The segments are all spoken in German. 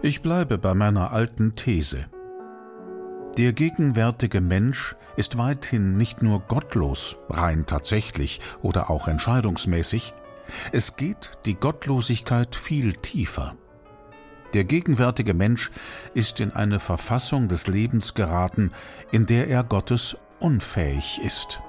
Ich bleibe bei meiner alten These. Der gegenwärtige Mensch ist weithin nicht nur gottlos, rein tatsächlich oder auch entscheidungsmäßig, es geht die Gottlosigkeit viel tiefer. Der gegenwärtige Mensch ist in eine Verfassung des Lebens geraten, in der er Gottes unfähig ist.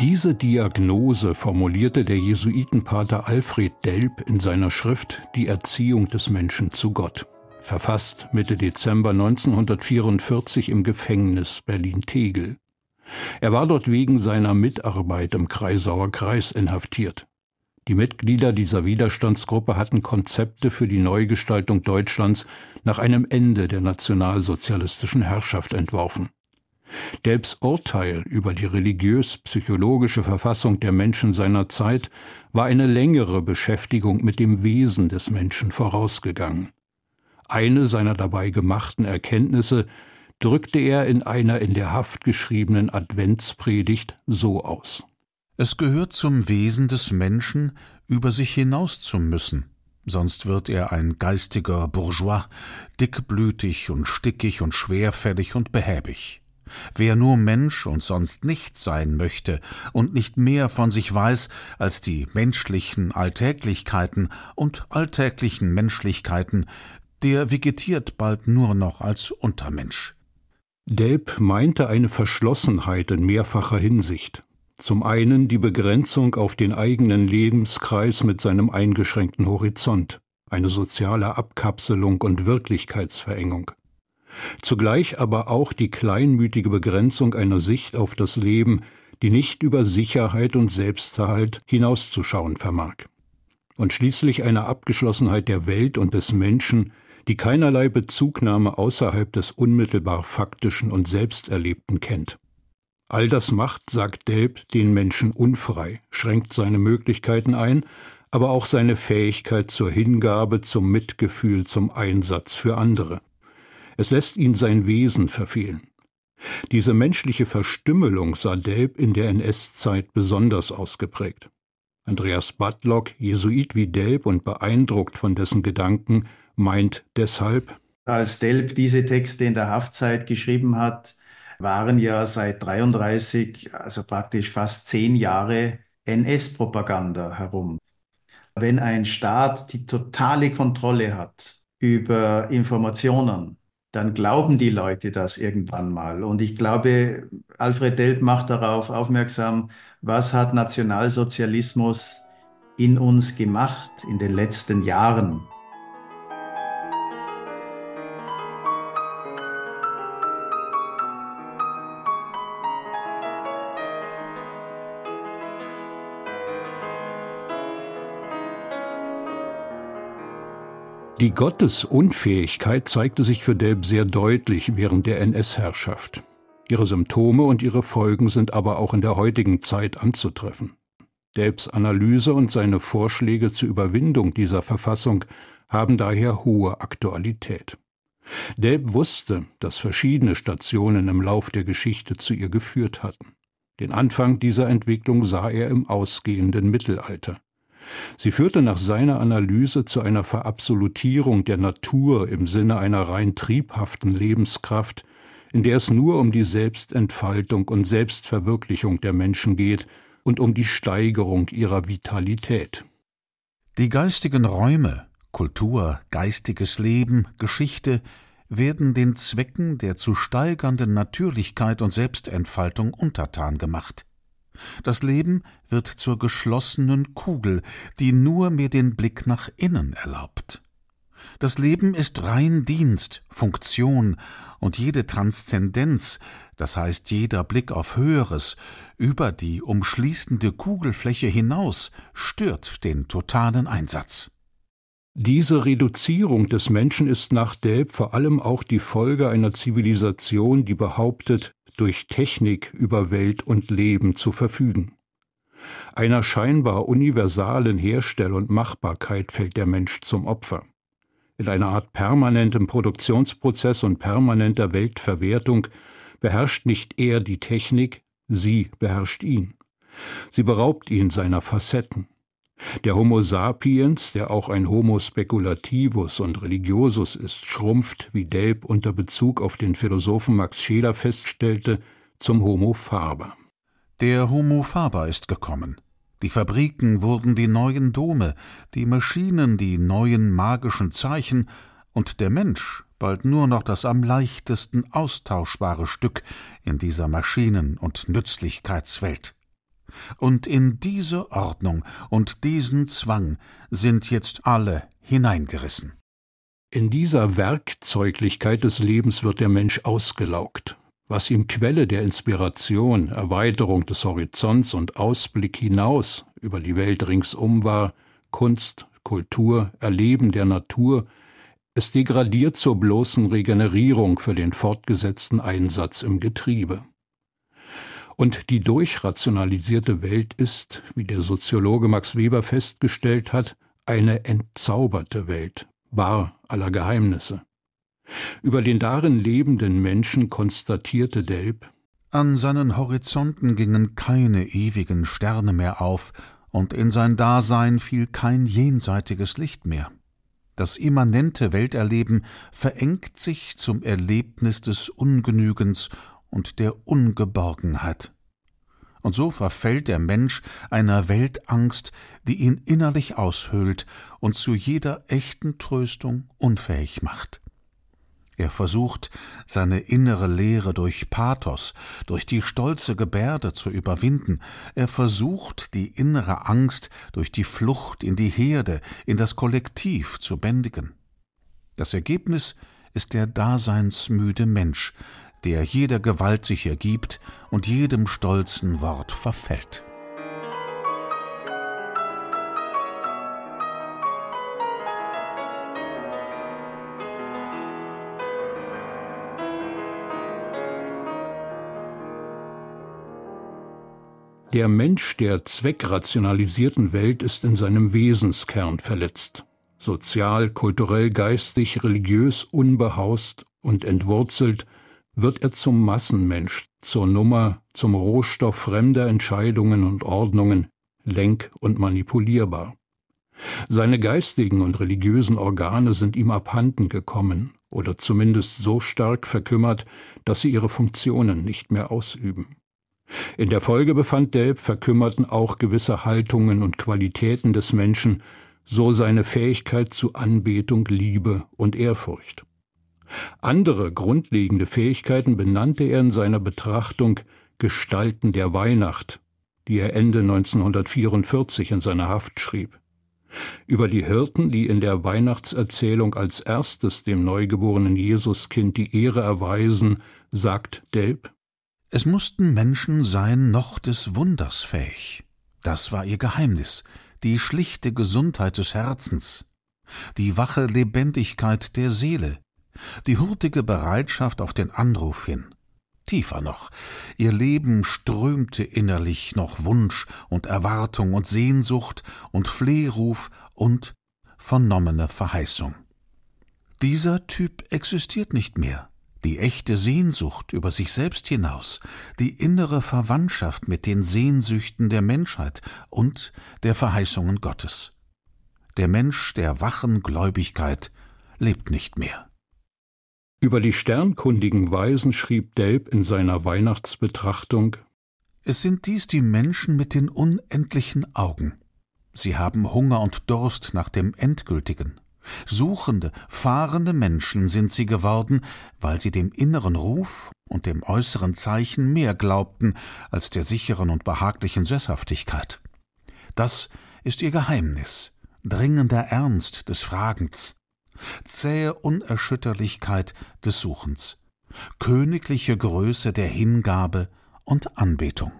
Diese Diagnose formulierte der Jesuitenpater Alfred Delp in seiner Schrift Die Erziehung des Menschen zu Gott, verfasst Mitte Dezember 1944 im Gefängnis Berlin-Tegel. Er war dort wegen seiner Mitarbeit im Kreisauer Kreis inhaftiert. Die Mitglieder dieser Widerstandsgruppe hatten Konzepte für die Neugestaltung Deutschlands nach einem Ende der nationalsozialistischen Herrschaft entworfen. Delbs Urteil über die religiös-psychologische Verfassung der Menschen seiner Zeit war eine längere Beschäftigung mit dem Wesen des Menschen vorausgegangen. Eine seiner dabei gemachten Erkenntnisse drückte er in einer in der Haft geschriebenen Adventspredigt so aus. Es gehört zum Wesen des Menschen, über sich hinaus zu müssen, sonst wird er ein geistiger Bourgeois, dickblütig und stickig und schwerfällig und behäbig. Wer nur Mensch und sonst nichts sein möchte und nicht mehr von sich weiß als die menschlichen Alltäglichkeiten und alltäglichen Menschlichkeiten, der vegetiert bald nur noch als Untermensch. Delp meinte eine Verschlossenheit in mehrfacher Hinsicht. Zum einen die Begrenzung auf den eigenen Lebenskreis mit seinem eingeschränkten Horizont, eine soziale Abkapselung und Wirklichkeitsverengung zugleich aber auch die kleinmütige Begrenzung einer Sicht auf das Leben, die nicht über Sicherheit und Selbsterhalt hinauszuschauen vermag. Und schließlich eine Abgeschlossenheit der Welt und des Menschen, die keinerlei Bezugnahme außerhalb des unmittelbar Faktischen und Selbsterlebten kennt. All das macht, sagt Delp, den Menschen unfrei, schränkt seine Möglichkeiten ein, aber auch seine Fähigkeit zur Hingabe, zum Mitgefühl, zum Einsatz für andere. Es lässt ihn sein Wesen verfehlen. Diese menschliche Verstümmelung sah Delp in der NS-Zeit besonders ausgeprägt. Andreas Badlock, Jesuit wie Delp und beeindruckt von dessen Gedanken, meint deshalb, als Delp diese Texte in der Haftzeit geschrieben hat, waren ja seit 33, also praktisch fast zehn Jahre NS-Propaganda herum. Wenn ein Staat die totale Kontrolle hat über Informationen, dann glauben die Leute das irgendwann mal. Und ich glaube, Alfred Delp macht darauf aufmerksam, was hat Nationalsozialismus in uns gemacht in den letzten Jahren. Die Gottesunfähigkeit zeigte sich für Delp sehr deutlich während der NS-Herrschaft. Ihre Symptome und ihre Folgen sind aber auch in der heutigen Zeit anzutreffen. Delps Analyse und seine Vorschläge zur Überwindung dieser Verfassung haben daher hohe Aktualität. Delp wusste, dass verschiedene Stationen im Lauf der Geschichte zu ihr geführt hatten. Den Anfang dieser Entwicklung sah er im ausgehenden Mittelalter. Sie führte nach seiner Analyse zu einer Verabsolutierung der Natur im Sinne einer rein triebhaften Lebenskraft, in der es nur um die Selbstentfaltung und Selbstverwirklichung der Menschen geht und um die Steigerung ihrer Vitalität. Die geistigen Räume, Kultur, geistiges Leben, Geschichte werden den Zwecken der zu steigernden Natürlichkeit und Selbstentfaltung untertan gemacht. Das Leben wird zur geschlossenen Kugel, die nur mir den Blick nach innen erlaubt. Das Leben ist rein Dienst, Funktion, und jede Transzendenz, das heißt jeder Blick auf Höheres, über die umschließende Kugelfläche hinaus, stört den totalen Einsatz. Diese Reduzierung des Menschen ist nach Delp vor allem auch die Folge einer Zivilisation, die behauptet, durch Technik über Welt und Leben zu verfügen. Einer scheinbar universalen Herstell- und Machbarkeit fällt der Mensch zum Opfer. In einer Art permanentem Produktionsprozess und permanenter Weltverwertung beherrscht nicht er die Technik, sie beherrscht ihn. Sie beraubt ihn seiner Facetten. Der Homo sapiens, der auch ein Homo speculativus und religiosus ist, schrumpft, wie Delp unter Bezug auf den Philosophen Max Scheler feststellte, zum Homo faber. Der Homo faber ist gekommen. Die Fabriken wurden die neuen Dome, die Maschinen die neuen magischen Zeichen und der Mensch bald nur noch das am leichtesten austauschbare Stück in dieser Maschinen- und Nützlichkeitswelt. Und in diese Ordnung und diesen Zwang sind jetzt alle hineingerissen. In dieser Werkzeuglichkeit des Lebens wird der Mensch ausgelaugt. Was ihm Quelle der Inspiration, Erweiterung des Horizonts und Ausblick hinaus über die Welt ringsum war, Kunst, Kultur, Erleben der Natur, es degradiert zur bloßen Regenerierung für den fortgesetzten Einsatz im Getriebe. Und die durchrationalisierte Welt ist, wie der Soziologe Max Weber festgestellt hat, eine entzauberte Welt, wahr aller Geheimnisse. Über den darin lebenden Menschen konstatierte Delp, an seinen Horizonten gingen keine ewigen Sterne mehr auf, und in sein Dasein fiel kein jenseitiges Licht mehr. Das immanente Welterleben verengt sich zum Erlebnis des Ungenügens und der Ungeborgenheit. Und so verfällt der Mensch einer Weltangst, die ihn innerlich aushöhlt und zu jeder echten Tröstung unfähig macht. Er versucht, seine innere Leere durch Pathos, durch die stolze Gebärde zu überwinden. Er versucht, die innere Angst durch die Flucht in die Herde, in das Kollektiv zu bändigen. Das Ergebnis ist der daseinsmüde Mensch, der jeder Gewalt sich ergibt und jedem stolzen Wort verfällt. Der Mensch der zweckrationalisierten Welt ist in seinem Wesenskern verletzt. Sozial, kulturell, geistig, religiös unbehaust und entwurzelt wird er zum Massenmensch, zur Nummer, zum Rohstoff fremder Entscheidungen und Ordnungen, lenk- und manipulierbar. Seine geistigen und religiösen Organe sind ihm abhanden gekommen oder zumindest so stark verkümmert, dass sie ihre Funktionen nicht mehr ausüben. In der Folge befand Delp verkümmerten auch gewisse Haltungen und Qualitäten des Menschen, so seine Fähigkeit zu Anbetung, Liebe und Ehrfurcht. Andere grundlegende Fähigkeiten benannte er in seiner Betrachtung Gestalten der Weihnacht, die er Ende 1944 in seiner Haft schrieb. Über die Hirten, die in der Weihnachtserzählung als erstes dem neugeborenen Jesuskind die Ehre erweisen, sagt Delp Es mussten Menschen sein noch des Wunders fähig. Das war ihr Geheimnis, die schlichte Gesundheit des Herzens, die wache Lebendigkeit der Seele, die hurtige Bereitschaft auf den Anruf hin. Tiefer noch, ihr Leben strömte innerlich noch Wunsch und Erwartung und Sehnsucht und Flehruf und vernommene Verheißung. Dieser Typ existiert nicht mehr. Die echte Sehnsucht über sich selbst hinaus, die innere Verwandtschaft mit den Sehnsüchten der Menschheit und der Verheißungen Gottes. Der Mensch der wachen Gläubigkeit lebt nicht mehr. Über die sternkundigen Weisen schrieb Delp in seiner Weihnachtsbetrachtung Es sind dies die Menschen mit den unendlichen Augen. Sie haben Hunger und Durst nach dem Endgültigen. Suchende, fahrende Menschen sind sie geworden, weil sie dem inneren Ruf und dem äußeren Zeichen mehr glaubten als der sicheren und behaglichen Sesshaftigkeit. Das ist ihr Geheimnis, dringender Ernst des Fragens, zähe Unerschütterlichkeit des Suchens, königliche Größe der Hingabe und Anbetung.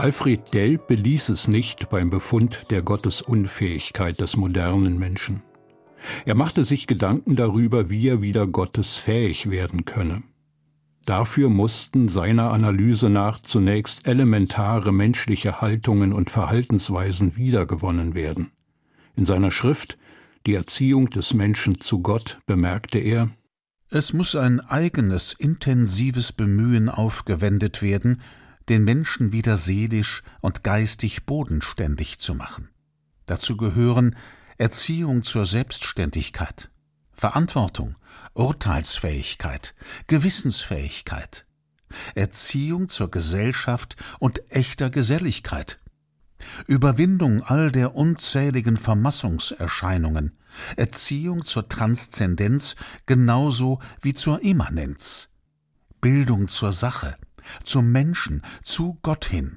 Alfred Delp beließ es nicht beim Befund der Gottesunfähigkeit des modernen Menschen. Er machte sich Gedanken darüber, wie er wieder gottesfähig werden könne. Dafür mussten seiner Analyse nach zunächst elementare menschliche Haltungen und Verhaltensweisen wiedergewonnen werden. In seiner Schrift Die Erziehung des Menschen zu Gott bemerkte er Es muss ein eigenes, intensives Bemühen aufgewendet werden, den Menschen wieder seelisch und geistig bodenständig zu machen. Dazu gehören Erziehung zur Selbstständigkeit, Verantwortung, Urteilsfähigkeit, Gewissensfähigkeit, Erziehung zur Gesellschaft und echter Geselligkeit, Überwindung all der unzähligen Vermassungserscheinungen, Erziehung zur Transzendenz genauso wie zur Immanenz, Bildung zur Sache, zum Menschen, zu Gott hin.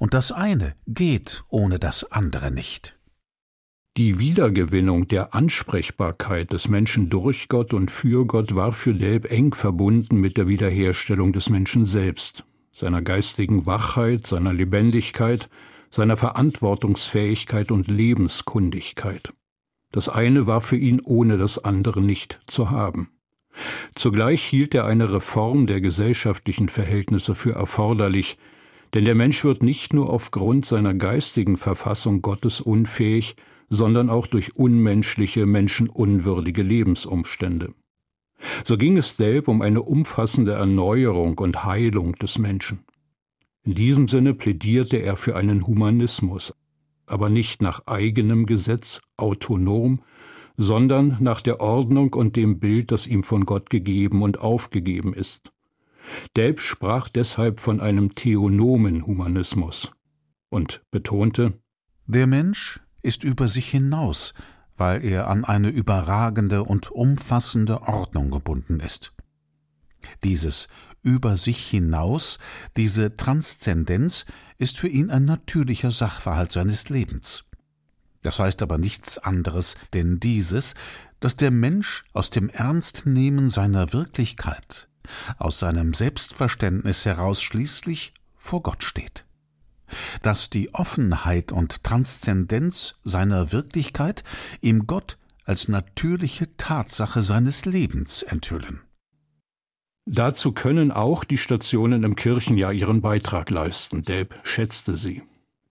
Und das eine geht ohne das andere nicht. Die Wiedergewinnung der Ansprechbarkeit des Menschen durch Gott und für Gott war für Delb eng verbunden mit der Wiederherstellung des Menschen selbst, seiner geistigen Wachheit, seiner Lebendigkeit, seiner Verantwortungsfähigkeit und Lebenskundigkeit. Das eine war für ihn ohne das andere nicht zu haben. Zugleich hielt er eine Reform der gesellschaftlichen Verhältnisse für erforderlich, denn der Mensch wird nicht nur aufgrund seiner geistigen Verfassung Gottes unfähig, sondern auch durch unmenschliche, menschenunwürdige Lebensumstände. So ging es Delp um eine umfassende Erneuerung und Heilung des Menschen. In diesem Sinne plädierte er für einen Humanismus, aber nicht nach eigenem Gesetz, autonom, sondern nach der Ordnung und dem Bild, das ihm von Gott gegeben und aufgegeben ist. Delp sprach deshalb von einem theonomen Humanismus und betonte Der Mensch ist über sich hinaus, weil er an eine überragende und umfassende Ordnung gebunden ist. Dieses über sich hinaus, diese Transzendenz ist für ihn ein natürlicher Sachverhalt seines Lebens. Das heißt aber nichts anderes denn dieses, dass der Mensch aus dem Ernstnehmen seiner Wirklichkeit, aus seinem Selbstverständnis heraus schließlich vor Gott steht dass die Offenheit und Transzendenz seiner Wirklichkeit ihm Gott als natürliche Tatsache seines Lebens enthüllen. Dazu können auch die Stationen im Kirchenjahr ihren Beitrag leisten. Delb schätzte sie.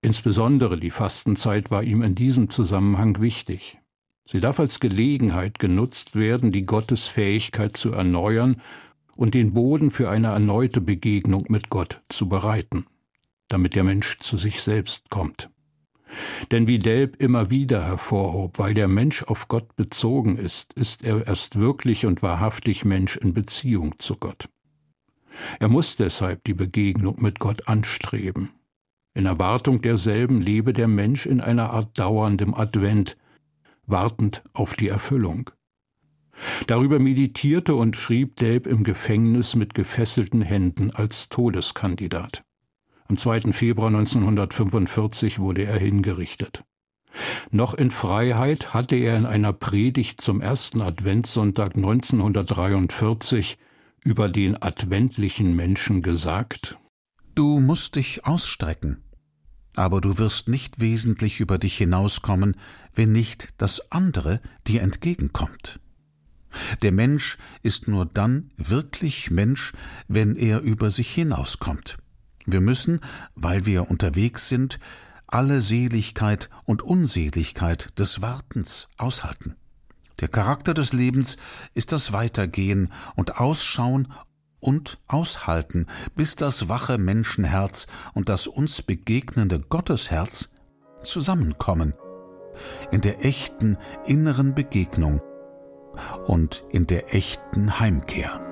Insbesondere die Fastenzeit war ihm in diesem Zusammenhang wichtig. Sie darf als Gelegenheit genutzt werden, die Gottesfähigkeit zu erneuern und den Boden für eine erneute Begegnung mit Gott zu bereiten damit der Mensch zu sich selbst kommt. Denn wie Delb immer wieder hervorhob, weil der Mensch auf Gott bezogen ist, ist er erst wirklich und wahrhaftig Mensch in Beziehung zu Gott. Er muss deshalb die Begegnung mit Gott anstreben. In Erwartung derselben lebe der Mensch in einer Art dauerndem Advent, wartend auf die Erfüllung. Darüber meditierte und schrieb Delb im Gefängnis mit gefesselten Händen als Todeskandidat. Am 2. Februar 1945 wurde er hingerichtet. Noch in Freiheit hatte er in einer Predigt zum ersten Adventssonntag 1943 über den adventlichen Menschen gesagt Du musst dich ausstrecken, aber du wirst nicht wesentlich über dich hinauskommen, wenn nicht das andere dir entgegenkommt. Der Mensch ist nur dann wirklich Mensch, wenn er über sich hinauskommt. Wir müssen, weil wir unterwegs sind, alle Seligkeit und Unseligkeit des Wartens aushalten. Der Charakter des Lebens ist das Weitergehen und Ausschauen und Aushalten, bis das wache Menschenherz und das uns begegnende Gottesherz zusammenkommen, in der echten inneren Begegnung und in der echten Heimkehr.